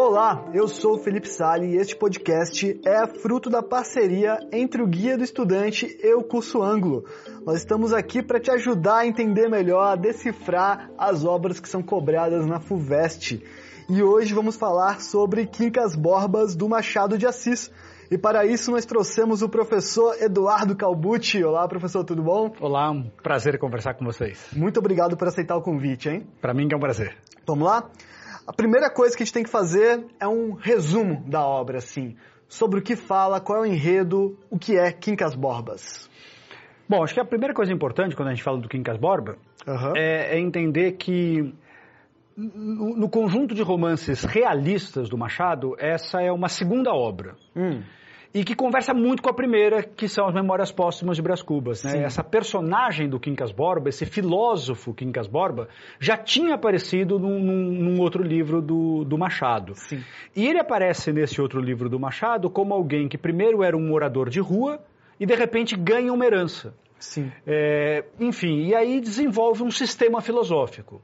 Olá, eu sou o Felipe Sali e este podcast é fruto da parceria entre o Guia do Estudante e o Curso Ângulo. Nós estamos aqui para te ajudar a entender melhor, a decifrar as obras que são cobradas na FUVEST. E hoje vamos falar sobre Quincas Borbas do Machado de Assis. E para isso nós trouxemos o professor Eduardo Calbucci. Olá, professor, tudo bom? Olá, um prazer conversar com vocês. Muito obrigado por aceitar o convite, hein? Para mim que é um prazer. Vamos lá? A primeira coisa que a gente tem que fazer é um resumo da obra, assim, sobre o que fala, qual é o enredo, o que é Quincas Borbas. Bom, acho que a primeira coisa importante quando a gente fala do Quincas Borba uhum. é, é, entender que no, no, conjunto de romances realistas do Machado, essa é uma segunda obra. Hum e que conversa muito com a primeira, que são as Memórias Póstumas de Brás Cubas. Né? Essa personagem do Quincas Borba, esse filósofo Quincas Borba, já tinha aparecido num, num, outro livro do, do Machado. Sim. E ele aparece nesse outro livro do Machado como alguém que primeiro era um morador de rua e de repente ganha uma herança. Sim. É, enfim, e aí desenvolve um sistema filosófico.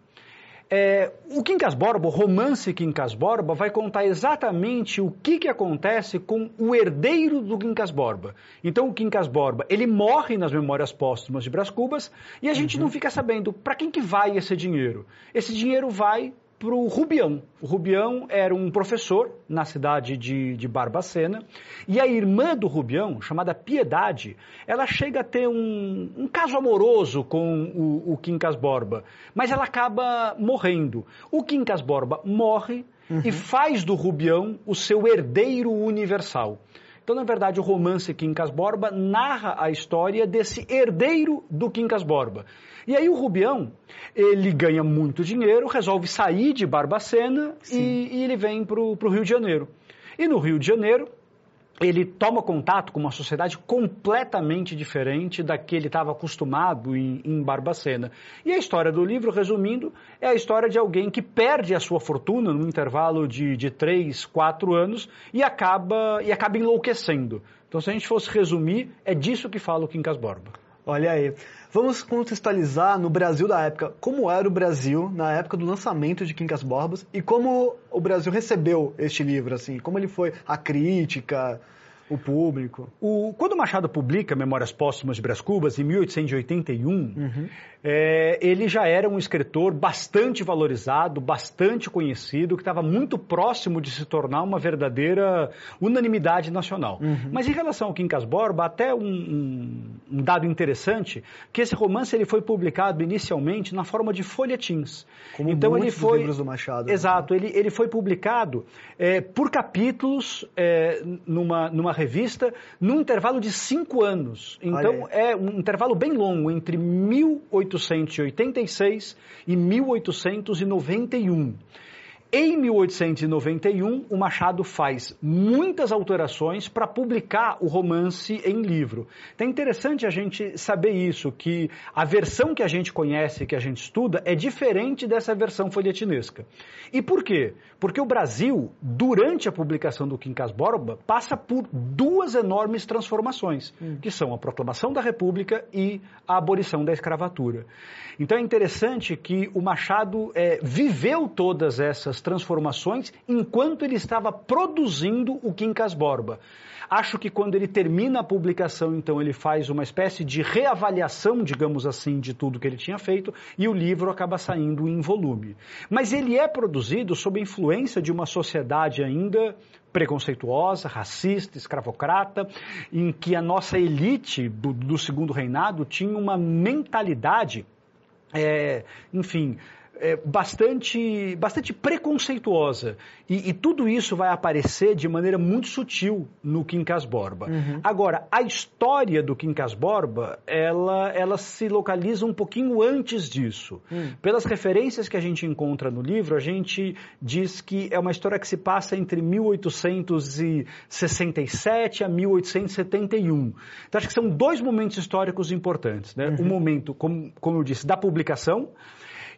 É, o Quincas Borba, o romance Quincas Borba, vai contar exatamente o que, que acontece com o herdeiro do Quincas Borba. Então, o Quincas Borba, ele morre nas Memórias Póstumas de Brás Cubas e a gente uhum. não fica sabendo para quem que vai esse dinheiro. Esse dinheiro vai para o Rubião. O Rubião era um professor na cidade de, de Barbacena e a irmã do Rubião, chamada Piedade, ela chega a ter um, um caso amoroso com o, o Quincas Borba, mas ela acaba morrendo. O Quincas Borba morre uhum. e faz do Rubião o seu herdeiro universal. Então, na verdade, o romance Quincas Borba narra a história desse herdeiro do Quincas Borba. E aí o Rubião, ele ganha muito dinheiro, resolve sair de Barbacena e, e, ele vem para o Rio de Janeiro. E no Rio de Janeiro, ele toma contato com uma sociedade completamente diferente da que ele estava acostumado em, em, Barbacena. E a história do livro, resumindo, é a história de alguém que perde a sua fortuna num intervalo de, de três, quatro anos e acaba, e acaba enlouquecendo. Então, se a gente fosse resumir, é disso que fala o Quincas Borba. Olha aí. Vamos contextualizar no Brasil da época. Como era o Brasil na época do lançamento de Quincas Borbas e como o Brasil recebeu este livro, assim, como ele foi a crítica, o público. O, quando Machado publica Memórias Póstumas de Brás Cubas, em 1881, uhum. é, ele já era um escritor bastante valorizado, bastante conhecido, que estava muito próximo de se tornar uma verdadeira unanimidade nacional. Uhum. Mas em relação ao Quincas Borba, até um, um, um, dado interessante, que esse romance ele foi publicado inicialmente na forma de folhetins. Como então ele foi livros do Machado. Né? Exato, ele, ele foi publicado é, por capítulos é, numa, numa revista num intervalo de cinco anos. Então é um intervalo bem longo, entre 1886 e 1891. Em 1891, o Machado faz muitas alterações para publicar o romance em livro. Então é interessante a gente saber isso, que a versão que a gente conhece, que a gente estuda, é diferente dessa versão folhetinesca. E por quê? Porque o Brasil, durante a publicação do Quincas Borba, passa por duas enormes transformações, hum. que são a proclamação da República e a abolição da escravatura. Então é interessante que o Machado é, viveu todas essas transformações enquanto ele estava produzindo o Quincas Borba. Acho que quando ele termina a publicação, então ele faz uma espécie de reavaliação, digamos assim, de tudo que ele tinha feito e o livro acaba saindo em volume. Mas ele é produzido sob a influência de uma sociedade ainda preconceituosa, racista, escravocrata, em que a nossa elite do, do segundo reinado tinha uma mentalidade é, enfim, é, bastante, bastante preconceituosa. E, e, tudo isso vai aparecer de maneira muito sutil no Quincas Borba. Uhum. Agora, a história do Quincas Borba, ela, ela se localiza um pouquinho antes disso. Uhum. Pelas referências que a gente encontra no livro, a gente diz que é uma história que se passa entre 1867 a 1871. Então, acho que são dois momentos históricos importantes. Né? Uhum. O momento, como, como eu disse, da publicação,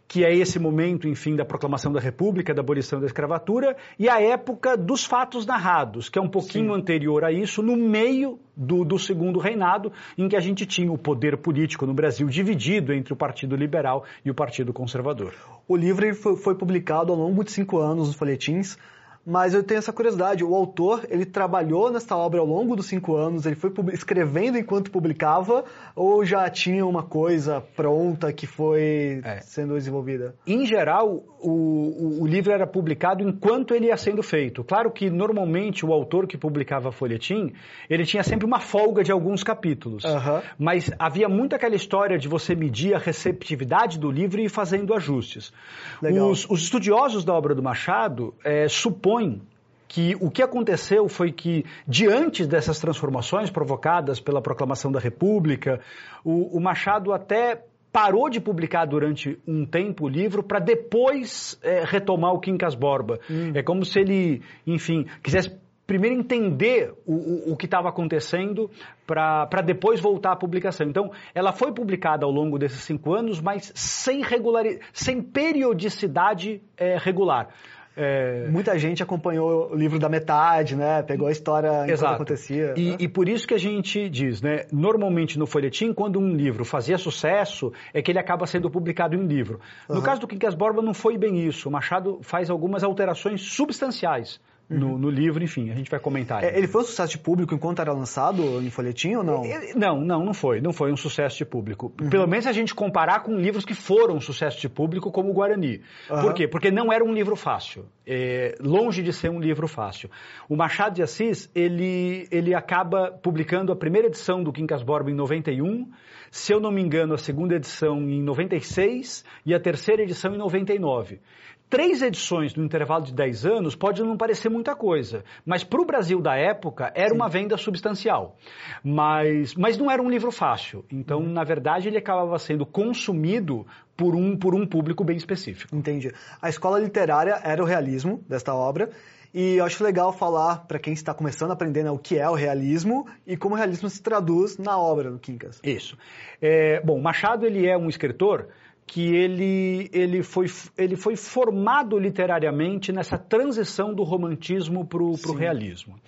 que é esse momento, enfim, da proclamação da República, da abolição da escravatura, e a época dos fatos narrados, que é um pouquinho Sim. anterior a isso, no meio do, do, segundo reinado, em que a gente tinha o poder político no Brasil dividido entre o Partido Liberal e o Partido Conservador. O livro foi, foi publicado ao longo de cinco anos nos folhetins, Mas eu tenho essa curiosidade, o autor, ele trabalhou nessa obra ao longo dos cinco anos, ele foi escrevendo enquanto publicava, ou já tinha uma coisa pronta que foi é. sendo desenvolvida? Em geral, o, o, o, livro era publicado enquanto ele ia sendo feito. Claro que, normalmente, o autor que publicava folhetim, ele tinha sempre uma folga de alguns capítulos. Uhum. Mas havia muito aquela história de você medir a receptividade do livro e ir fazendo ajustes. Os, os, estudiosos da obra do Machado é, supõem supõe que o que aconteceu foi que, diante dessas transformações provocadas pela proclamação da República, o, o Machado até parou de publicar durante um tempo o livro para depois é, retomar o Quincas Borba. Hum. É como se ele, enfim, quisesse primeiro entender o, o, o que estava acontecendo para depois voltar à publicação. Então, ela foi publicada ao longo desses cinco anos, mas sem, regular, sem periodicidade é, regular. É... Muita gente acompanhou o livro da metade, né? Pegou a história enquanto acontecia. E, né? e por isso que a gente diz, né? Normalmente no folhetim, quando um livro fazia sucesso, é que ele acaba sendo publicado em livro. No uhum. caso do Quincas Borba não foi bem isso. O Machado faz algumas alterações substanciais no, no, livro, enfim, a gente vai comentar. É, ele foi um sucesso de público enquanto era lançado em folhetim ou não? Não, não, não foi. Não foi um sucesso de público. Uhum. Pelo menos a gente comparar com livros que foram um sucesso de público, como o Guarani. Uhum. Por quê? Porque não era um livro fácil. É, longe de ser um livro fácil. O Machado de Assis, ele, ele acaba publicando a primeira edição do Quincas Borba em 91, se eu não me engano, a segunda edição em 96 e a terceira edição em 99. Três edições no intervalo de 10 anos pode não parecer muita coisa, mas para o Brasil da época era Sim. uma venda substancial. Mas, mas não era um livro fácil. Então, uhum. na verdade, ele acabava sendo consumido por um, por um público bem específico. Entendi. A escola literária era o realismo desta obra. E eu acho legal falar para quem está começando a aprender né, o que é o realismo e como o realismo se traduz na obra do Quincas. Isso. É, bom, Machado ele é um escritor que ele, ele, foi, ele foi formado literariamente nessa transição do romantismo para o realismo.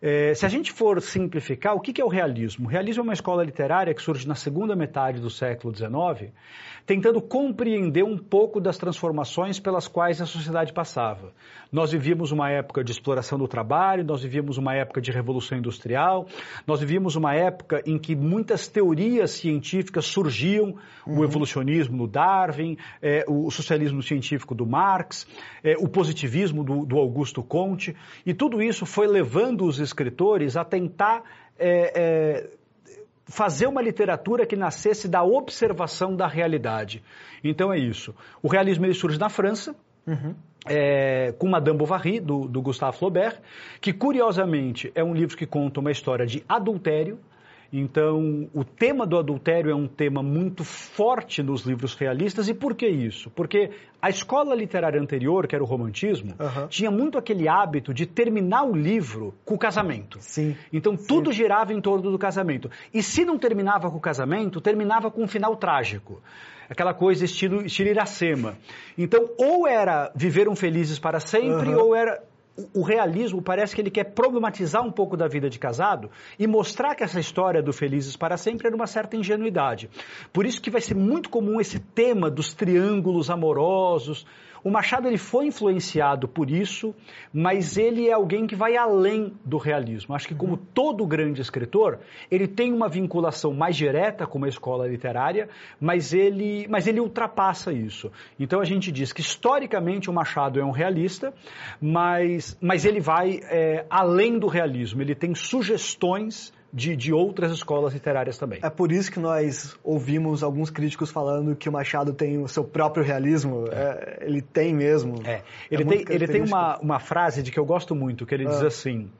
É, se a gente for simplificar, o que, que é o realismo? O realismo é uma escola literária que surge na segunda metade do século XIX, tentando compreender um pouco das transformações pelas quais a sociedade passava. Nós vivíamos uma época de exploração do trabalho, nós vivíamos uma época de revolução industrial, nós vivíamos uma época em que muitas teorias científicas surgiam, uhum. o evolucionismo do Darwin, é, o socialismo científico do Marx, é, o positivismo do, do, Augusto Comte, e tudo isso foi levando os escritores a tentar é, é fazer uma literatura que nascesse da observação da realidade. Então é isso. O realismo ele surge na França, uhum. é, com Madame Bovary, do, do Gustave Flaubert, que curiosamente é um livro que conta uma história de adultério, então, o tema do adultério é um tema muito forte nos livros realistas. E por que isso? Porque a escola literária anterior, que era o romantismo, uhum. tinha muito aquele hábito de terminar o livro com o casamento. Sim. Então, Sim. tudo girava em torno do casamento. E se não terminava com o casamento, terminava com um final trágico aquela coisa estilo, estilo Iracema. Então, ou era viveram felizes para sempre, uhum. ou era o realismo parece que ele quer problematizar um pouco da vida de casado e mostrar que essa história do Felizes para Sempre era uma certa ingenuidade. Por isso que vai ser muito comum esse tema dos triângulos amorosos, o Machado ele foi influenciado por isso, mas ele é alguém que vai além do realismo. Acho que como uhum. todo grande escritor, ele tem uma vinculação mais direta com uma escola literária, mas ele, mas ele ultrapassa isso. Então a gente diz que historicamente o Machado é um realista, mas, mas ele vai é, além do realismo. Ele tem sugestões de, de outras escolas literárias também. É por isso que nós ouvimos alguns críticos falando que o Machado tem o seu próprio realismo. É, ele tem mesmo. É. Ele, é tem, ele tem uma, uma frase de que eu gosto muito, que ele ah. diz assim...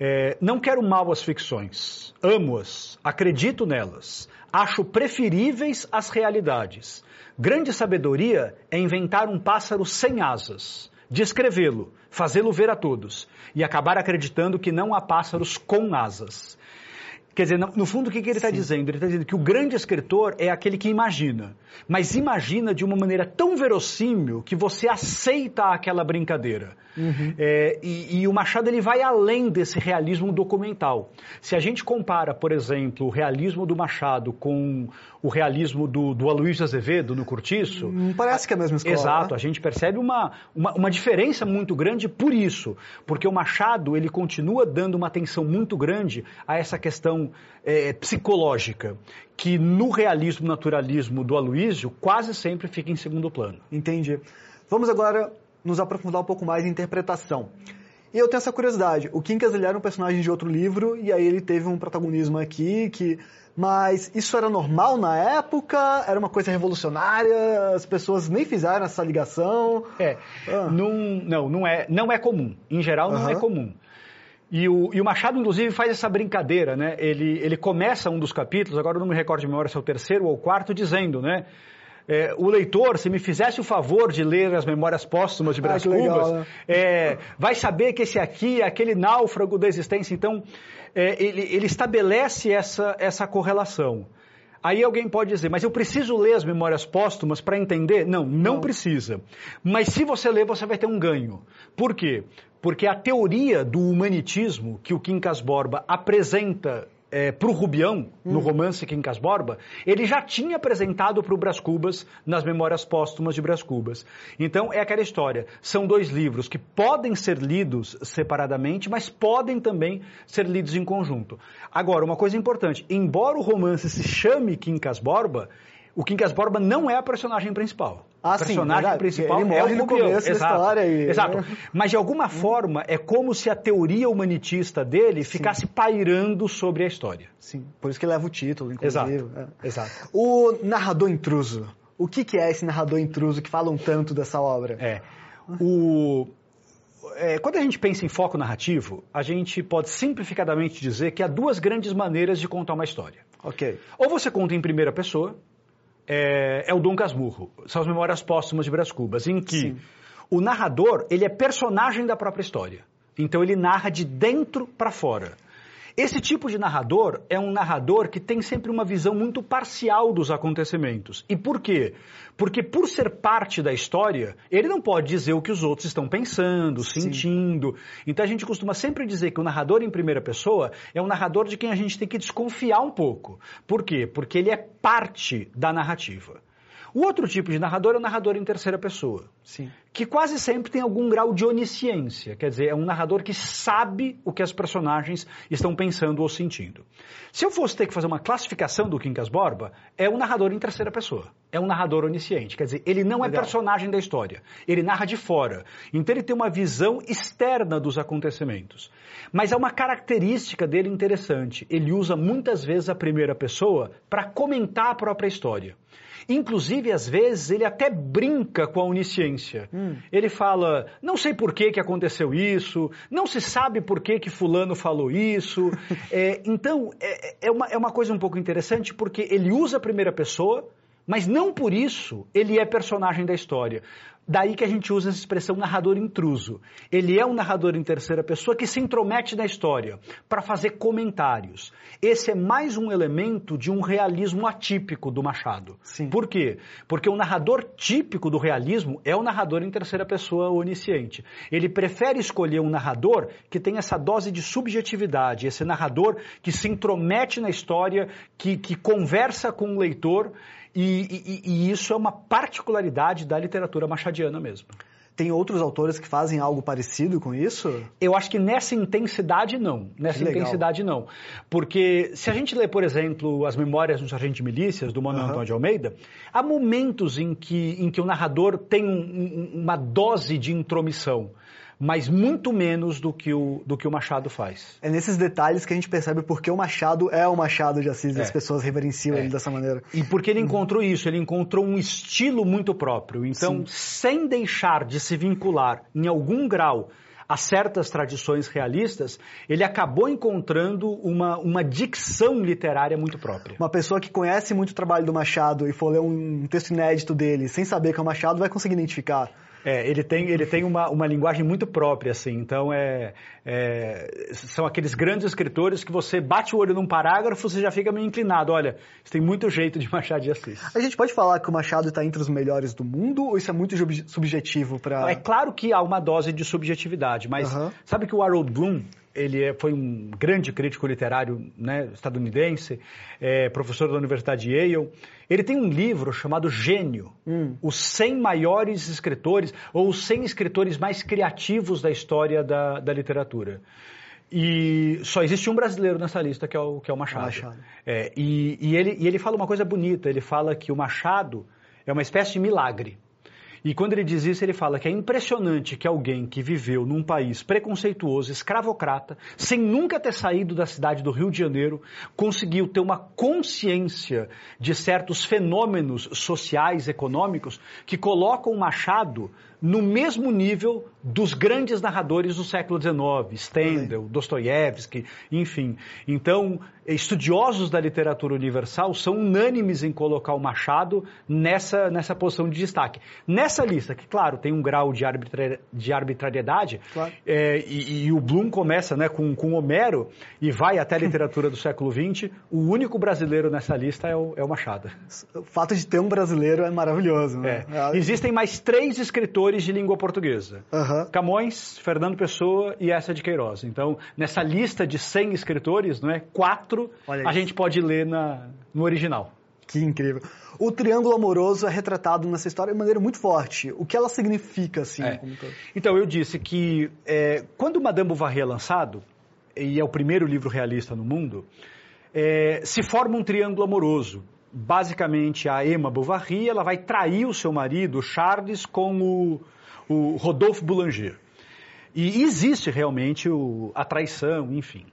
É, não quero mal as ficções, amo-as, acredito nelas, acho preferíveis as realidades. Grande sabedoria é inventar um pássaro sem asas, descrevê-lo, fazê-lo ver a todos e acabar acreditando que não há pássaros com asas. Quer dizer, no, fundo, o que, que ele está dizendo? Ele está dizendo que o grande escritor é aquele que imagina, mas imagina de uma maneira tão verossímil que você aceita aquela brincadeira. Uhum. É, e, e, o Machado ele vai além desse realismo documental. Se a gente compara, por exemplo, o realismo do Machado com o realismo do, do Aloysio Azevedo no Curtiço... Não parece que é a mesma escola. Exato, né? a gente percebe uma, uma, uma diferença muito grande por isso, porque o Machado ele continua dando uma atenção muito grande a essa questão é, psicológica, que no realismo naturalismo do Aloysio quase sempre fica em segundo plano. Entendi. Vamos agora nos aprofundar um pouco mais em interpretação. E eu tenho essa curiosidade. O Quincas ele era um personagem de outro livro e aí ele teve um protagonismo aqui que mas isso era normal na época? Era uma coisa revolucionária? As pessoas nem fizeram essa ligação? É, ah. não, não, não é, não é comum. Em geral, não é comum. E o, e o, Machado, inclusive, faz essa brincadeira, né? Ele, ele começa um dos capítulos, agora eu não me recordo de memória se é o terceiro ou o quarto, dizendo, né? É, o leitor, se me fizesse o favor de ler as memórias póstumas de Brás ah, Cubas, né? é, vai saber que esse aqui é aquele náufrago da existência. Então, é, ele, ele estabelece essa, essa correlação. Aí alguém pode dizer, mas eu preciso ler as memórias póstumas para entender? Não, não, não, precisa. Mas se você ler, você vai ter um ganho. Por quê? Porque a teoria do humanitismo que o Quincas Borba apresenta é, para o Rubião, hum. no romance Quincas Borba, ele já tinha apresentado para o Brás Cubas nas Memórias Póstumas de Brás Cubas. Então, é aquela história. São dois livros que podem ser lidos separadamente, mas podem também ser lidos em conjunto. Agora, uma coisa importante. Embora o romance se chame Quincas Borba, o Quincas Borba não é a personagem principal. Ah, o personagem sim, principal ele morre é o no começo da história. E... Exato. Mas de alguma forma é como se a teoria humanitista dele ficasse sim. pairando sobre a história. Sim, por isso que leva o título, inclusive. Exato. É. Exato. O narrador intruso. O que, que é esse narrador intruso que falam tanto dessa obra? É. O, é, quando a gente pensa em foco narrativo, a gente pode simplificadamente dizer que há duas grandes maneiras de contar uma história. Ok. Ou você conta em primeira pessoa, é, é o Dom Casmurro, são as Memórias Póstumas de Brás Cubas, em que Sim. o narrador ele é personagem da própria história. Então ele narra de dentro para fora. Esse tipo de narrador é um narrador que tem sempre uma visão muito parcial dos acontecimentos. E por quê? Porque por ser parte da história, ele não pode dizer o que os outros estão pensando, Sim. sentindo. Então a gente costuma sempre dizer que o narrador em primeira pessoa é um narrador de quem a gente tem que desconfiar um pouco. Por quê? Porque ele é parte da narrativa. O outro tipo de narrador é o narrador em terceira pessoa. Sim. Que quase sempre tem algum grau de onisciência, quer dizer, é um narrador que sabe o que as personagens estão pensando ou sentindo. Se eu fosse ter que fazer uma classificação do Quincas Borba, é um narrador em terceira pessoa. É um narrador onisciente, quer dizer, ele não é Legal. personagem da história, ele narra de fora. Então ele tem uma visão externa dos acontecimentos. Mas é uma característica dele interessante. Ele usa muitas vezes a primeira pessoa para comentar a própria história. Inclusive, às vezes, ele até brinca com a onisciência. Hum. Ele fala, não sei por que, que aconteceu isso, não se sabe por que, que fulano falou isso. é, então, é, é, uma, é uma coisa um pouco interessante porque ele usa a primeira pessoa, mas não por isso ele é personagem da história. Daí que a gente usa essa expressão narrador intruso. Ele é um narrador em terceira pessoa que se intromete na história para fazer comentários. Esse é mais um elemento de um realismo atípico do Machado. Sim. Por quê? Porque o narrador típico do realismo é o narrador em terceira pessoa onisciente. Ele prefere escolher um narrador que tem essa dose de subjetividade, esse narrador que se intromete na história, que, que conversa com o leitor e, e, e isso é uma particularidade da literatura machadiana mesmo. Tem outros autores que fazem algo parecido com isso? Eu acho que nessa intensidade não. Nessa intensidade não. Porque se a gente lê, por exemplo, as memórias do Sargento de Milícias, do Manuel uhum. Antônio de Almeida, há momentos em que, em que o narrador tem um, um, uma dose de intromissão mas muito menos do que o, do que o Machado faz. É nesses detalhes que a gente percebe porque o Machado é o Machado de Assis, é. as pessoas reverenciam é. ele dessa maneira. E porque ele encontrou isso, ele encontrou um estilo muito próprio. Então, Sim. sem deixar de se vincular em algum grau a certas tradições realistas, ele acabou encontrando uma, uma dicção literária muito própria. Uma pessoa que conhece muito o trabalho do Machado e for ler um texto inédito dele sem saber que é o Machado vai conseguir identificar. É, ele tem, ele tem uma, uma linguagem muito própria, assim. Então, é, é, são aqueles grandes escritores que você bate o olho num parágrafo, você já fica meio inclinado. Olha, isso tem muito jeito de Machado de Assis. A gente pode falar que o Machado está entre os melhores do mundo ou isso é muito subjetivo para... É claro que há uma dose de subjetividade, mas uhum. sabe que o Harold Bloom, ele é, foi um grande crítico literário né, estadunidense, é, professor da Universidade de Yale. Ele tem um livro chamado Gênio, hum. os 100 maiores escritores, ou os 100 escritores mais criativos da história da, da literatura. E só existe um brasileiro nessa lista, que é o, que é o Machado. Machado. É, e, e, ele, e ele fala uma coisa bonita, ele fala que o Machado é uma espécie de milagre. E quando ele diz isso, ele fala que é impressionante que alguém que viveu num país preconceituoso, escravocrata, sem nunca ter saído da cidade do Rio de Janeiro, conseguiu ter uma consciência de certos fenômenos sociais, econômicos, que colocam o Machado no mesmo nível dos grandes narradores do século XIX, Stendhal, Dostoiévski, enfim. Então, estudiosos da literatura universal são unânimes em colocar o Machado nessa, nessa posição de destaque. Nessa lista, que, claro, tem um grau de, arbitra, de arbitrariedade, claro. é, e, e, o Bloom começa né, com, com Homero e vai até a literatura do século XX, o único brasileiro nessa lista é o, é o Machado. O fato de ter um brasileiro é maravilhoso. Né? É. Existem mais três escritores de língua portuguesa. Uhum. Camões, Fernando Pessoa e essa de Queiroz. Então, nessa lista de 100 escritores, não é, quatro Olha a gente pode ler na, no original. Que incrível. O triângulo amoroso é retratado nessa história de maneira muito forte. O que ela significa, assim? É. Então, eu disse que é, quando Madame Bovary é lançado, e é o primeiro livro realista no mundo, é, se forma um triângulo amoroso. Basicamente, a Emma Bovary ela vai trair o seu marido, Charles, com o, o Rodolphe Boulanger. E existe realmente o, a traição, enfim.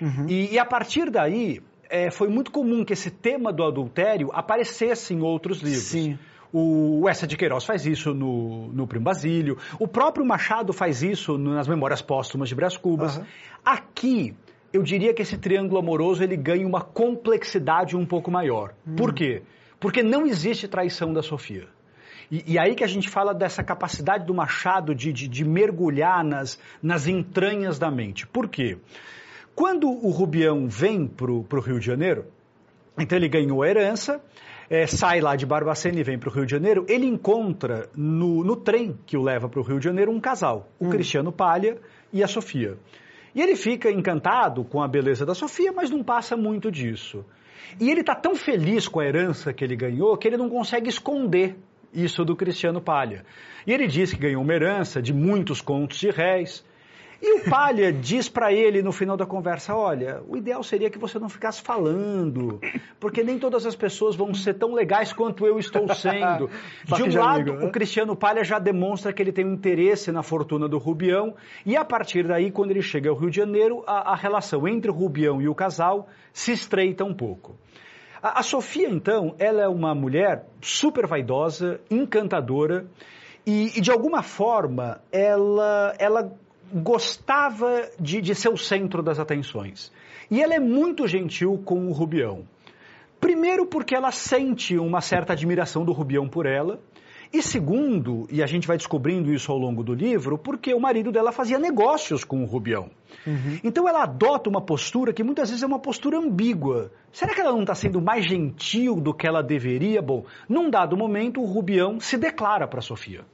Uhum. E, e, a partir daí, é, foi muito comum que esse tema do adultério aparecesse em outros livros. Sim. O Essa de Queiroz faz isso no, no Primo Basílio. O próprio Machado faz isso nas Memórias Póstumas de Brás Cubas. Uhum. Aqui, eu diria que esse triângulo amoroso ele ganha uma complexidade um pouco maior. Uhum. Por quê? Porque não existe traição da Sofia. E, e, aí que a gente fala dessa capacidade do Machado de, de, de mergulhar nas, nas entranhas da mente. Por quê? Quando o Rubião vem para o Rio de Janeiro, então ele ganhou a herança, é, sai lá de Barbacena e vem para o Rio de Janeiro, ele encontra no, no trem que o leva para o Rio de Janeiro um casal, o hum. Cristiano Palha e a Sofia. E ele fica encantado com a beleza da Sofia, mas não passa muito disso. E ele está tão feliz com a herança que ele ganhou que ele não consegue esconder isso do Cristiano Palha. E ele diz que ganhou uma herança de muitos contos de réis, e o Palha diz para ele no final da conversa: olha, o ideal seria que você não ficasse falando, porque nem todas as pessoas vão ser tão legais quanto eu estou sendo. De um lado, amigo, né? o Cristiano Palha já demonstra que ele tem um interesse na fortuna do Rubião, e a partir daí, quando ele chega ao Rio de Janeiro, a, a relação entre o Rubião e o casal se estreita um pouco. A, a Sofia, então, ela é uma mulher super vaidosa, encantadora, e, e de alguma forma ela, ela gostava de, de ser o centro das atenções. E ela é muito gentil com o Rubião. Primeiro, porque ela sente uma certa admiração do Rubião por ela. E segundo, e a gente vai descobrindo isso ao longo do livro, porque o marido dela fazia negócios com o Rubião. Uhum. Então ela adota uma postura que muitas vezes é uma postura ambígua. Será que ela não está sendo mais gentil do que ela deveria? Bom, num dado momento, o Rubião se declara para Sofia.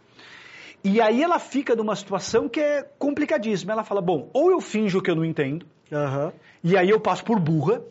E aí ela fica numa situação que é complicadíssima. Ela fala: bom, ou eu finjo que eu não entendo, uhum. e aí eu passo por burra,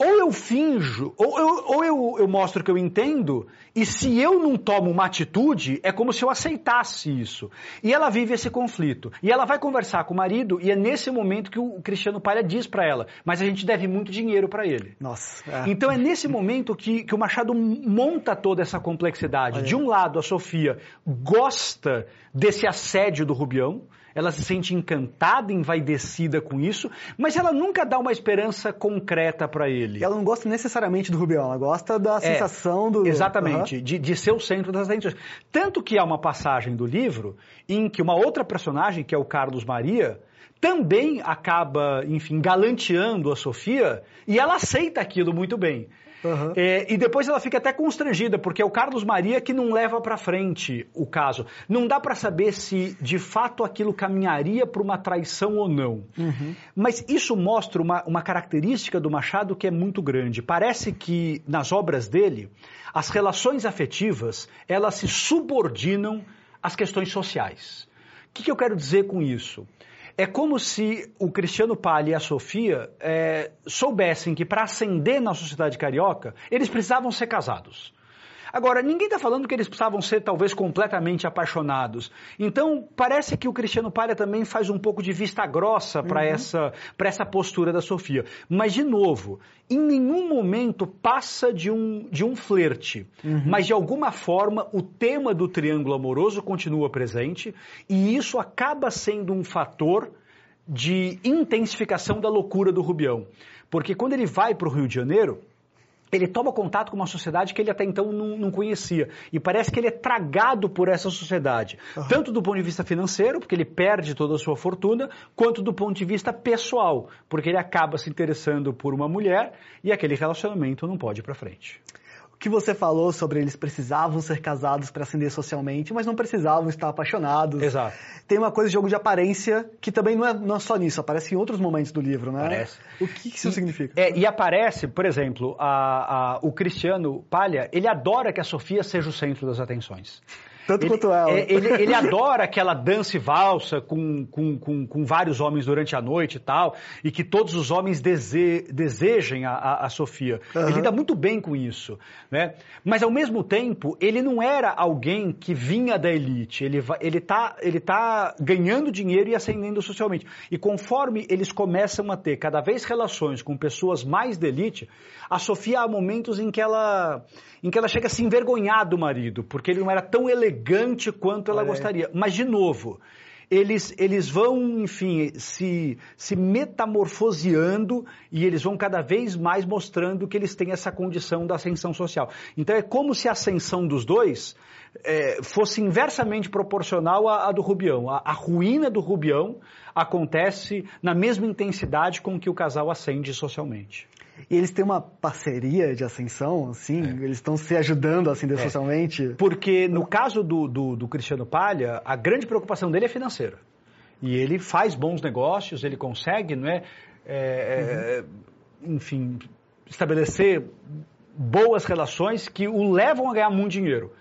ou eu finjo, ou, eu, ou eu, eu mostro que eu entendo, e se eu não tomo uma atitude, é como se eu aceitasse isso. E ela vive esse conflito. E ela vai conversar com o marido, e é nesse momento que o Cristiano Palha diz para ela: Mas a gente deve muito dinheiro para ele. Nossa. É. Então é nesse momento que, que o Machado monta toda essa complexidade. Olha. De um lado, a Sofia gosta desse assédio do Rubião ela se sente encantada, envaidecida com isso, mas ela nunca dá uma esperança concreta para ele. Ela não gosta necessariamente do Rubião, ela gosta da é, sensação do. Exatamente, uhum. de, de ser o centro das atenções. Tanto que há uma passagem do livro em que uma outra personagem, que é o Carlos Maria, também acaba, enfim, galanteando a Sofia e ela aceita aquilo muito bem. Uhum. É, e depois ela fica até constrangida, porque é o Carlos Maria que não leva para frente o caso. Não dá para saber se de fato aquilo caminharia para uma traição ou não. Uhum. Mas isso mostra uma, uma característica do Machado que é muito grande. Parece que nas obras dele, as relações afetivas, elas se subordinam às questões sociais. O que, que eu quero dizer com isso? É como se o Cristiano Palha e a Sofia é, soubessem que para ascender na sociedade carioca, eles precisavam ser casados. Agora, ninguém está falando que eles precisavam ser talvez completamente apaixonados. Então, parece que o Cristiano Palha também faz um pouco de vista grossa para uhum. essa, essa postura da Sofia. Mas, de novo, em nenhum momento passa de um, de um flerte. Uhum. Mas, de alguma forma, o tema do triângulo amoroso continua presente e isso acaba sendo um fator de intensificação da loucura do Rubião. Porque quando ele vai para o Rio de Janeiro, ele toma contato com uma sociedade que ele até então não, não, conhecia. E parece que ele é tragado por essa sociedade. Uhum. Tanto do ponto de vista financeiro, porque ele perde toda a sua fortuna, quanto do ponto de vista pessoal, porque ele acaba se interessando por uma mulher e aquele relacionamento não pode ir para frente que você falou sobre eles precisavam ser casados para ascender socialmente, mas não precisavam estar apaixonados. Exato. Tem uma coisa de jogo de aparência que também não é, não é só nisso, aparece em outros momentos do livro, né? Aparece. O que, isso e, significa? É, e aparece, por exemplo, a, a, o Cristiano Palha, ele adora que a Sofia seja o centro das atenções. Tanto ele, quanto ela. É, ele, ele adora aquela dança e valsa com, com, com, com, vários homens durante a noite e tal, e que todos os homens dese, desejem a, a, a Sofia. Uhum. Ele lida muito bem com isso. Né? Mas, ao mesmo tempo, ele não era alguém que vinha da elite. Ele está ele tá, ele tá ganhando dinheiro e ascendendo socialmente. E conforme eles começam a ter cada vez relações com pessoas mais da elite, a Sofia há momentos em que ela, em que ela chega a se envergonhar do marido, porque ele não era tão elegante elegante quanto ela é. gostaria. Mas, de novo, eles, eles vão, enfim, se, se metamorfoseando e eles vão cada vez mais mostrando que eles têm essa condição da ascensão social. Então é como se a ascensão dos dois é, fosse inversamente proporcional à, à do Rubião. A, a, ruína do Rubião acontece na mesma intensidade com que o casal ascende socialmente. E eles têm uma parceria de ascensão, assim? É. Eles estão se ajudando a ascender é. socialmente? Porque no caso do, do, do Cristiano Palha, a grande preocupação dele é financeira. E ele faz bons negócios, ele consegue, não é, é, uhum. enfim, estabelecer boas relações que o levam a ganhar muito dinheiro.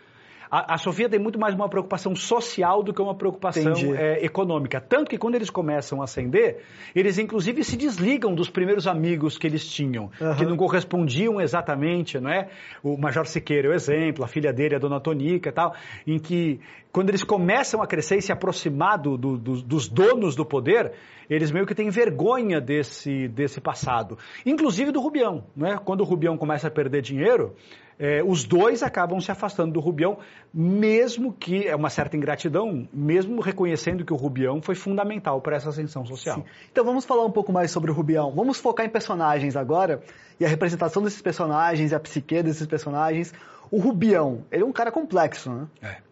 A, a, Sofia tem muito mais uma preocupação social do que uma preocupação é, econômica. Tanto que quando eles começam a ascender, eles inclusive se desligam dos primeiros amigos que eles tinham, uhum. que não correspondiam exatamente, não é? O Major Siqueira é o exemplo, a filha dele, a Dona Tonica e tal, em que quando eles começam a crescer e se aproximar do, do, do, dos donos do poder, eles meio que têm vergonha desse, desse passado. Inclusive do Rubião, não é? Quando o Rubião começa a perder dinheiro, é, os dois acabam se afastando do Rubião, mesmo que é uma certa ingratidão, mesmo reconhecendo que o Rubião foi fundamental para essa ascensão social. Sim. Então vamos falar um pouco mais sobre o Rubião. Vamos focar em personagens agora e a representação desses personagens e a psique desses personagens. O Rubião, ele é um cara complexo, né? É.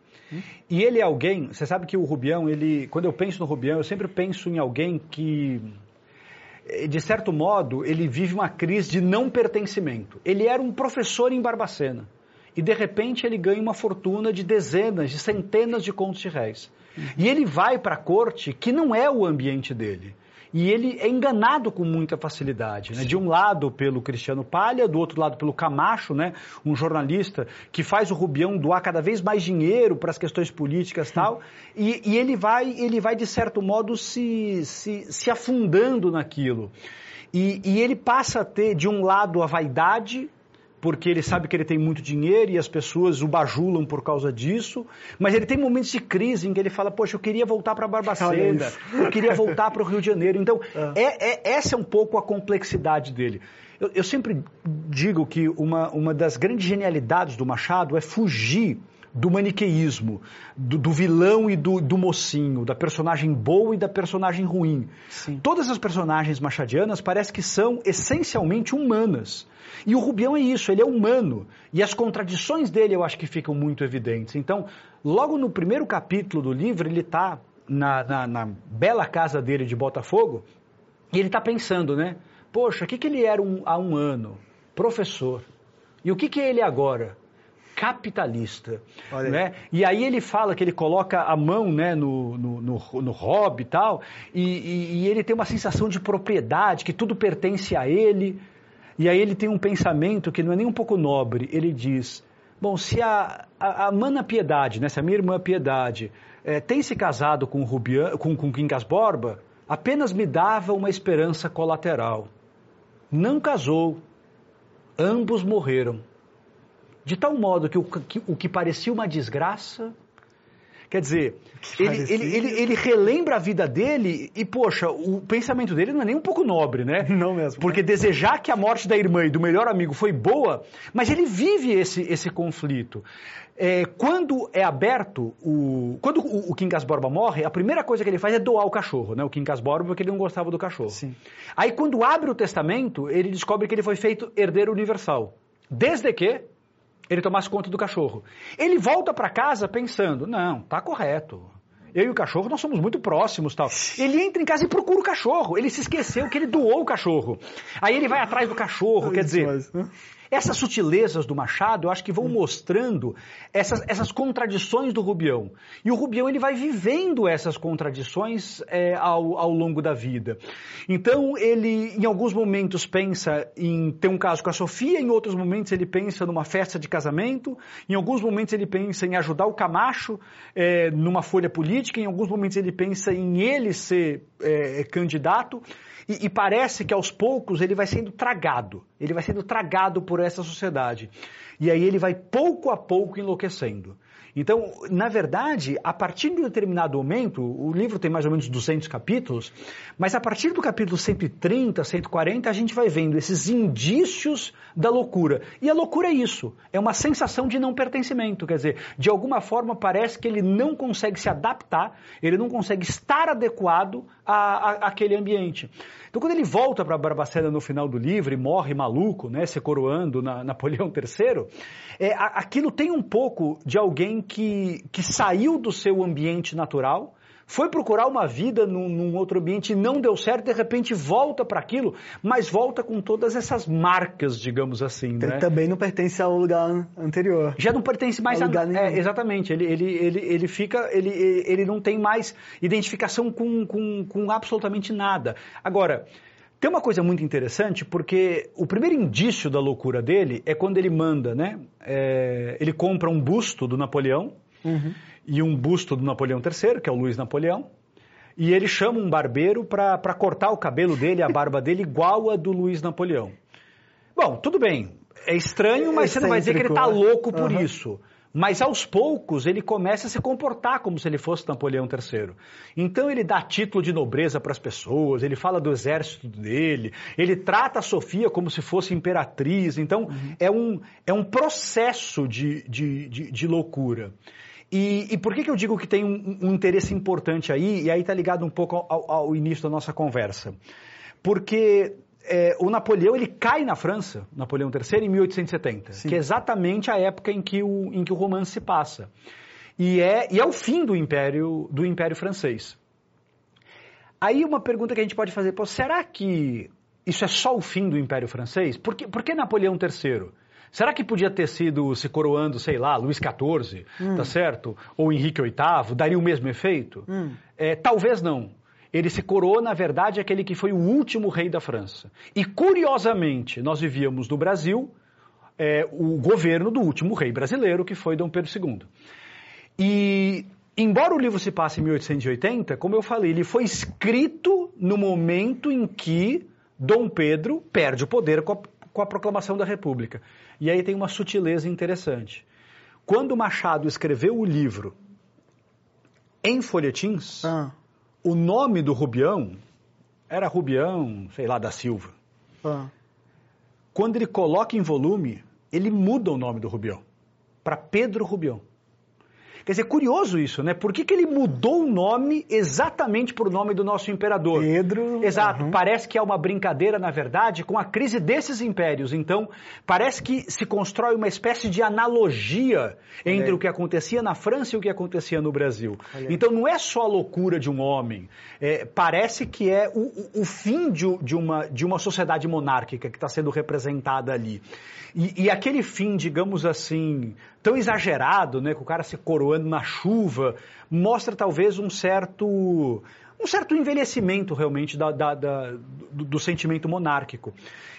E ele é alguém, você sabe que o Rubião, ele, quando eu penso no Rubião, eu sempre penso em alguém que de certo modo, ele vive uma crise de não pertencimento. Ele era um professor em Barbacena e de repente ele ganha uma fortuna de dezenas, de centenas de contos de réis. E ele vai para a corte que não é o ambiente dele. E ele é enganado com muita facilidade. Né? De um lado pelo Cristiano Palha, do outro lado pelo Camacho, né? um jornalista que faz o Rubião doar cada vez mais dinheiro para as questões políticas e tal. E, e, ele, vai, ele vai, de certo modo, se, se, se afundando naquilo. E, e ele passa a ter, de um lado, a vaidade, porque ele sabe que ele tem muito dinheiro e as pessoas o bajulam por causa disso, mas ele tem momentos de crise em que ele fala, poxa, eu queria voltar para Barbacena, eu queria voltar para o Rio de Janeiro. Então, é. É, é, essa é um pouco a complexidade dele. Eu, eu sempre digo que uma, uma das grandes genialidades do Machado é fugir do maniqueísmo, do, do vilão e do, do, mocinho, da personagem boa e da personagem ruim. Sim. Todas as personagens machadianas parece que são essencialmente humanas. E o Rubião é isso, ele é humano. E as contradições dele eu acho que ficam muito evidentes. Então, logo no primeiro capítulo do livro, ele está na, na, na, bela casa dele de Botafogo e ele está pensando, né? Poxa, o que, que ele era um, há um ano? Professor. E o que, que é ele agora? Capitalista. Né? E aí ele fala que ele coloca a mão né, no, no, no, no hobby e tal, e, e, e ele tem uma sensação de propriedade, que tudo pertence a ele. E aí ele tem um pensamento que não é nem um pouco nobre. Ele diz: Bom, se a, a, a Mana Piedade, né, se a minha irmã Piedade, é, tem se casado com, Rubian, com, com Quincas Borba, apenas me dava uma esperança colateral. Não casou. Ambos morreram. De tal modo que o que, o que parecia uma desgraça Quer dizer, ele, ele, ele, ele, relembra a vida dele e, poxa, o pensamento dele não é nem um pouco nobre, né? Não mesmo. Porque desejar que a morte da irmã e do melhor amigo foi boa, mas ele vive esse, esse conflito. É, quando é aberto, o, quando o, o Quincas Borba morre, a primeira coisa que ele faz é doar o cachorro, né? O Quincas Borba, porque ele não gostava do cachorro. Sim. Aí, quando abre o testamento, ele descobre que ele foi feito herdeiro universal. Desde que ele tomasse conta do cachorro. Ele volta para casa pensando, não, tá correto. Eu e o cachorro, nós somos muito próximos tal. Ele entra em casa e procura o cachorro. Ele se esqueceu que ele doou o cachorro. Aí ele vai atrás do cachorro, quer dizer... Essas sutilezas do Machado, eu acho que vão mostrando essas, essas contradições do Rubião. E o Rubião ele vai vivendo essas contradições é, ao, ao longo da vida. Então, ele, em alguns momentos, pensa em ter um caso com a Sofia, em outros momentos, ele pensa numa festa de casamento, em alguns momentos, ele pensa em ajudar o Camacho é, numa folha política, em alguns momentos, ele pensa em ele ser é, candidato. E, e, parece que aos poucos ele vai sendo tragado, ele vai sendo tragado por essa sociedade. E aí ele vai pouco a pouco enlouquecendo. Então, na verdade, a partir de um determinado momento, o livro tem mais ou menos 200 capítulos, mas a partir do capítulo 130, 140, a gente vai vendo esses indícios da loucura. E a loucura é isso, é uma sensação de não pertencimento, quer dizer, de alguma forma parece que ele não consegue se adaptar, ele não consegue estar adequado a, a, àquele ambiente. Então, quando ele volta para Barbacena no final do livro e morre maluco, né, se coroando na Napoleão III, é, aquilo tem um pouco de alguém que, que saiu do seu ambiente natural, foi procurar uma vida num, num, outro ambiente e não deu certo, de repente volta para aquilo, mas volta com todas essas marcas, digamos assim. Ele né? também não pertence ao lugar anterior. Já não pertence mais ao lugar a, nenhum. É, exatamente. Ele, ele, ele, ele fica, ele, ele não tem mais identificação com, com, com absolutamente nada. Agora. Tem uma coisa muito interessante, porque o primeiro indício da loucura dele é quando ele manda, né? É, ele compra um busto do Napoleão, uhum e um busto do Napoleão III, que é o Luiz Napoleão, e ele chama um barbeiro para cortar o cabelo dele, a barba dele, igual a do Luiz Napoleão. Bom, tudo bem, é estranho, mas você não vai dizer que ele está louco por uhum. isso. Mas aos poucos ele começa a se comportar como se ele fosse Napoleão III. Então ele dá título de nobreza para as pessoas, ele fala do exército dele, ele trata a Sofia como se fosse imperatriz. Então uhum. é, um, é um processo de, de, de, de loucura. E, e, por que, que eu digo que tem um, um interesse importante aí, e aí está ligado um pouco ao, ao, início da nossa conversa? Porque é, o Napoleão ele cai na França, Napoleão III, em 1870, Sim. que é exatamente a época em que o, em que o romance se passa. E é, e é o fim do Império, do Império Francês. Aí uma pergunta que a gente pode fazer, pô, será que isso é só o fim do Império Francês? Por que, por que Napoleão III? Será que podia ter sido se coroando, sei lá, Luís XIV, hum. tá certo? Ou Henrique VIII, daria o mesmo efeito? Hum. É, talvez não. Ele se coroou, na verdade, aquele que foi o último rei da França. E, curiosamente, nós vivíamos no Brasil é, o governo do último rei brasileiro, que foi Dom Pedro II. E, embora o livro se passe em 1880, como eu falei, ele foi escrito no momento em que Dom Pedro perde o poder com a, com a proclamação da República. E aí tem uma sutileza interessante. Quando Machado escreveu o livro em folhetins, ah. O nome do Rubião era Rubião, sei lá, da Silva. Ah. Quando ele coloca em volume, ele muda o nome do Rubião para Pedro Rubião. Quer dizer, curioso isso, né? Por que, que ele mudou o nome exatamente para o nome do nosso imperador? Pedro. Exato. Uhum. Parece que é uma brincadeira, na verdade, com a crise desses impérios. Então, parece que se constrói uma espécie de analogia entre o que acontecia na França e o que acontecia no Brasil. Então, não é só a loucura de um homem. É, parece que é o, o fim de, de, uma, de uma sociedade monárquica que está sendo representada ali. E, e, aquele fim, digamos assim, tão exagerado, né, com o cara se coroando na chuva, mostra talvez um certo um certo envelhecimento realmente da, da, da, do, do, sentimento monárquico.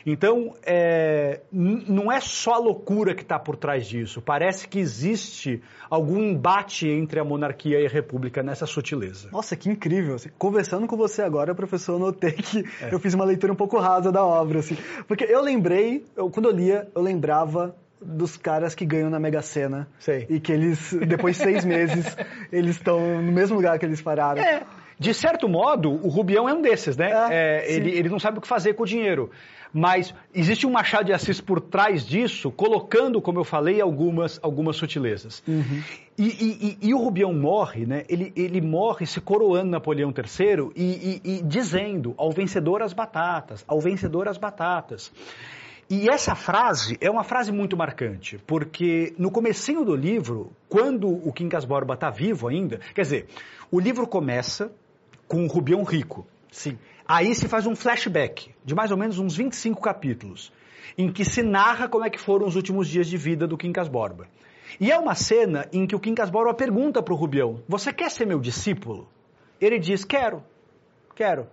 Então, é, não é só a loucura que está por trás disso. Parece que existe algum embate entre a monarquia e a república nessa sutileza. Nossa, que incrível. Assim, conversando com você agora, professor, eu notei que é. eu fiz uma leitura um pouco rasa da obra. Assim, porque eu lembrei, eu, quando eu lia, eu lembrava dos caras que ganham na Mega Sena. Sei. E que eles, depois de seis meses, eles estão no mesmo lugar que eles pararam. É. De certo modo, o Rubião é um desses, né? É, é, ele, ele não sabe o que fazer com o dinheiro. Mas existe um Machado de Assis por trás disso, colocando, como eu falei, algumas, algumas sutilezas. Uhum. E, e, e, e, o Rubião morre, né? Ele, ele morre se coroando Napoleão III e, e dizendo ao vencedor as batatas, ao vencedor as batatas. E essa frase é uma frase muito marcante, porque no comecinho do livro, quando o Quincas Borba está vivo ainda, quer dizer, o livro começa com o Rubião rico. Sim. Aí se faz um flashback de mais ou menos uns 25 capítulos, em que se narra como é que foram os últimos dias de vida do Quincas Borba. E é uma cena em que o Quincas Borba pergunta para o Rubião: Você quer ser meu discípulo? Ele diz: Quero, quero.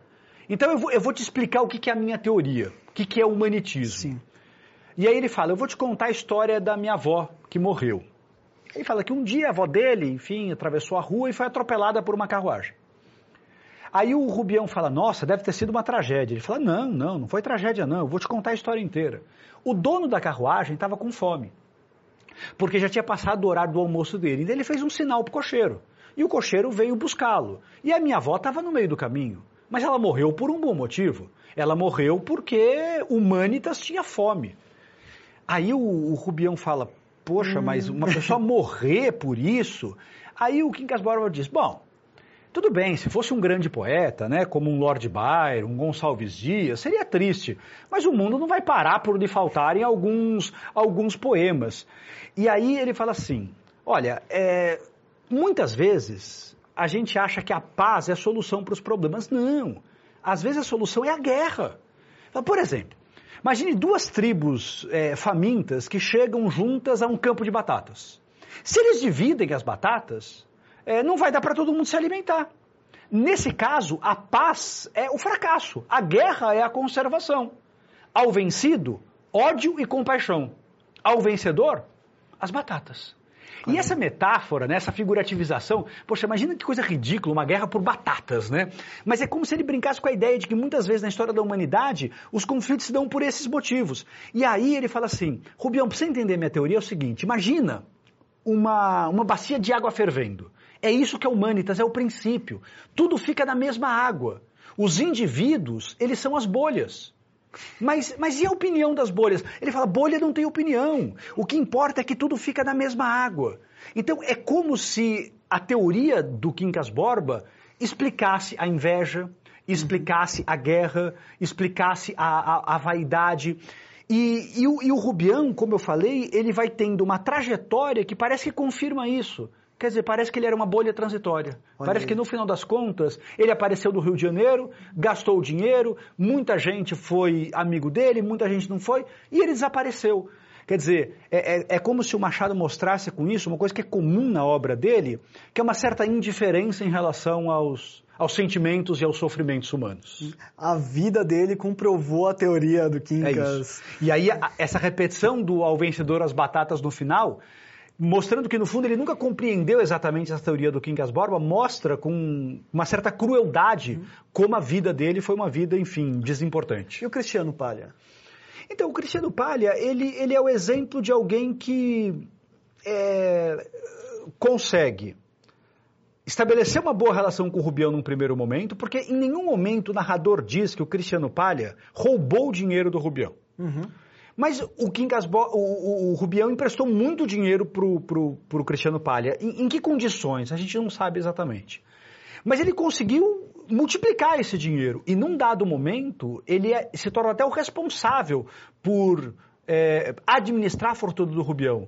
Então eu vou, eu vou te explicar o que, que, é a minha teoria, que, que é o humanitismo. Sim. E aí ele fala: Eu vou te contar a história da minha avó que morreu. Ele fala que um dia a avó dele, enfim, atravessou a rua e foi atropelada por uma carruagem. Aí o Rubião fala, nossa, deve ter sido uma tragédia. Ele fala, não, não, não foi tragédia não, eu vou te contar a história inteira. O dono da carruagem estava com fome, porque já tinha passado o horário do almoço dele. Então ele fez um sinal para o cocheiro, e o cocheiro veio buscá-lo. E a minha avó estava no meio do caminho, mas ela morreu por um bom motivo. Ela morreu porque Humanitas tinha fome. Aí o, o Rubião fala, poxa, mas uma pessoa morrer por isso? Aí o Quincas Borba diz, bom, tudo bem, se fosse um grande poeta, né, como um Lord Byron, um Gonçalves Dias, seria triste. Mas o mundo não vai parar por lhe faltarem alguns, alguns poemas. E aí ele fala assim: olha, é, muitas vezes a gente acha que a paz é a solução para os problemas. Não. Às vezes a solução é a guerra. Por exemplo, imagine duas tribos é, famintas que chegam juntas a um campo de batatas. Se eles dividem as batatas, é, não vai dar para todo mundo se alimentar. Nesse caso, a paz é o fracasso, a guerra é a conservação. Ao vencido, ódio e compaixão. Ao vencedor, as batatas. E essa metáfora, né, essa figurativização, poxa, imagina que coisa ridícula, uma guerra por batatas, né? Mas é como se ele brincasse com a ideia de que muitas vezes na história da humanidade os conflitos se dão por esses motivos. E aí ele fala assim, Rubião, para você entender minha teoria é o seguinte, imagina uma, uma bacia de água fervendo. É isso que é humanitas, é o princípio. Tudo fica na mesma água. Os indivíduos, eles são as bolhas. Mas, mas e a opinião das bolhas? Ele fala, bolha não tem opinião. O que importa é que tudo fica na mesma água. Então é como se a teoria do Quincas Borba explicasse a inveja, explicasse a guerra, explicasse a, a, a vaidade. E, e, o, e o Rubião, como eu falei, ele vai tendo uma trajetória que parece que confirma isso. Quer dizer, parece que ele era uma bolha transitória. Olha parece aí. que no final das contas, ele apareceu do Rio de Janeiro, gastou o dinheiro, muita gente foi amigo dele, muita gente não foi, e ele desapareceu. Quer dizer, é, é, é, como se o Machado mostrasse com isso uma coisa que é comum na obra dele, que é uma certa indiferença em relação aos, aos sentimentos e aos sofrimentos humanos. A vida dele comprovou a teoria do Quincas. É e aí, a, essa repetição do ao vencedor as batatas no final mostrando que no fundo ele nunca compreendeu exatamente essa teoria do Quincas Borba, mostra com uma certa crueldade uhum. como a vida dele foi uma vida, enfim, desimportante. E o Cristiano Palha? Então, o Cristiano Palha, ele, ele é o exemplo de alguém que é, consegue estabelecer uma boa relação com o Rubião num primeiro momento, porque em nenhum momento o narrador diz que o Cristiano Palha roubou o dinheiro do Rubião. Uhum. Mas o o, o, o, Rubião emprestou muito dinheiro pro, pro, pro Cristiano Palha. Em, em que condições? A gente não sabe exatamente. Mas ele conseguiu multiplicar esse dinheiro. E num dado momento, ele é, se torna até o responsável por é, administrar a fortuna do Rubião.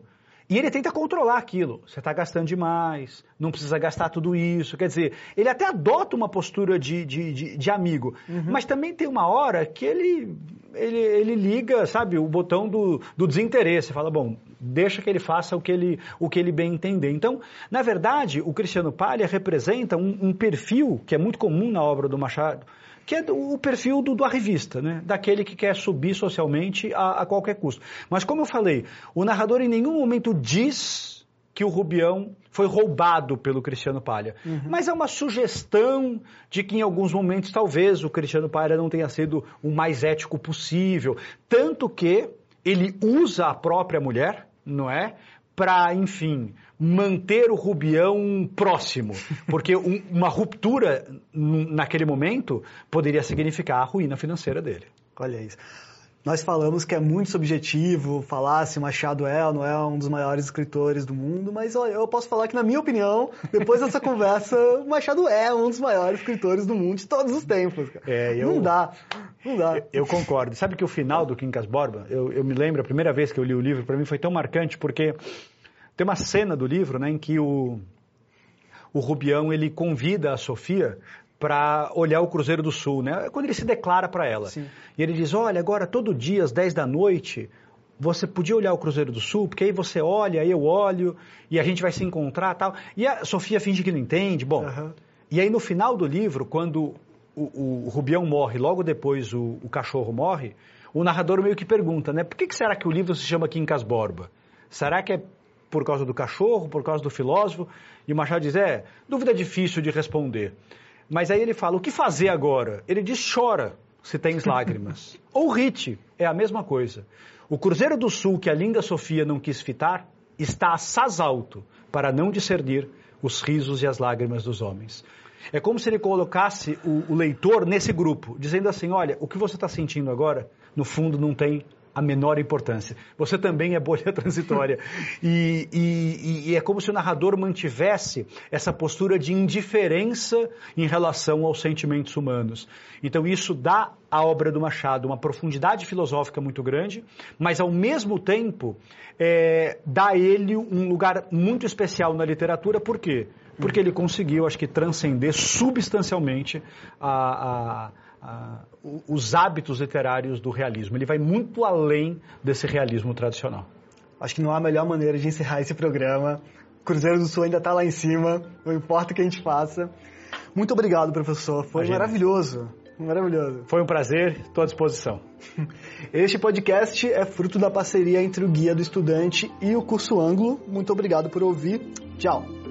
E ele tenta controlar aquilo. Você está gastando demais, não precisa gastar tudo isso. Quer dizer, ele até adota uma postura de, de, de, de amigo, uhum. mas também tem uma hora que ele, ele, ele liga, sabe, o botão do, do desinteresse. Fala, bom, deixa que ele faça o que ele, o que ele bem entender. Então, na verdade, o Cristiano Palha representa um, um perfil que é muito comum na obra do Machado, que é o perfil do, do arrivista, né? daquele que quer subir socialmente a, a qualquer custo. Mas como eu falei, o narrador em nenhum momento diz que o Rubião foi roubado pelo Cristiano Palha. Uhum. Mas é uma sugestão de que em alguns momentos talvez o Cristiano Palha não tenha sido o mais ético possível. Tanto que ele usa a própria mulher, não é? Para, enfim, manter o Rubião próximo, porque um, uma ruptura naquele momento poderia significar a ruína financeira dele. Olha isso. Nós falamos que é muito subjetivo falar se Machado é ou não é um dos maiores escritores do mundo, mas olha, eu posso falar que, na minha opinião, depois dessa conversa, Machado é um dos maiores escritores do mundo de todos os tempos. É, eu, não dá, não dá. Eu, eu, concordo. Sabe que o final do Quincas Borba, eu, eu me lembro, a primeira vez que eu li o livro, para mim foi tão marcante, porque tem uma cena do livro né, em que o, o Rubião ele convida a Sofia para olhar o Cruzeiro do Sul, né? Quando ele se declara para ela. Sim. E ele diz: Olha, agora todo dia às 10 da noite você podia olhar o Cruzeiro do Sul, porque aí você olha, eu olho, e a gente vai se encontrar tal. E a Sofia finge que não entende. Bom, uhum. e aí no final do livro, quando o, o Rubião morre, logo depois o, o, cachorro morre, o narrador meio que pergunta, né? Por que, que será que o livro se chama Quincas Borba? Será que é por causa do cachorro, por causa do filósofo. E o Machado diz: é, dúvida difícil de responder. Mas aí ele fala: o que fazer agora? Ele diz: chora, se tens lágrimas. Ou rite, é a mesma coisa. O Cruzeiro do Sul, que a linda Sofia não quis fitar, está assaz alto para não discernir os risos e as lágrimas dos homens. É como se ele colocasse o, o leitor nesse grupo, dizendo assim: olha, o que você está sentindo agora, no fundo, não tem a menor importância. Você também é bolha transitória. E, e, e, é como se o narrador mantivesse essa postura de indiferença em relação aos sentimentos humanos. Então isso dá à obra do Machado uma profundidade filosófica muito grande, mas ao mesmo tempo é, dá a ele um lugar muito especial na literatura. Por quê? Porque ele conseguiu, acho que, transcender substancialmente a, a os hábitos literários do realismo. Ele vai muito além desse realismo tradicional. Acho que não há melhor maneira de encerrar esse programa. Cruzeiro do Sul ainda está lá em cima, não importa o que a gente faça. Muito obrigado, professor. Foi Imagina. maravilhoso. Maravilhoso. Foi um prazer, estou à disposição. Este podcast é fruto da parceria entre o Guia do Estudante e o Curso Ângulo. Muito obrigado por ouvir. Tchau.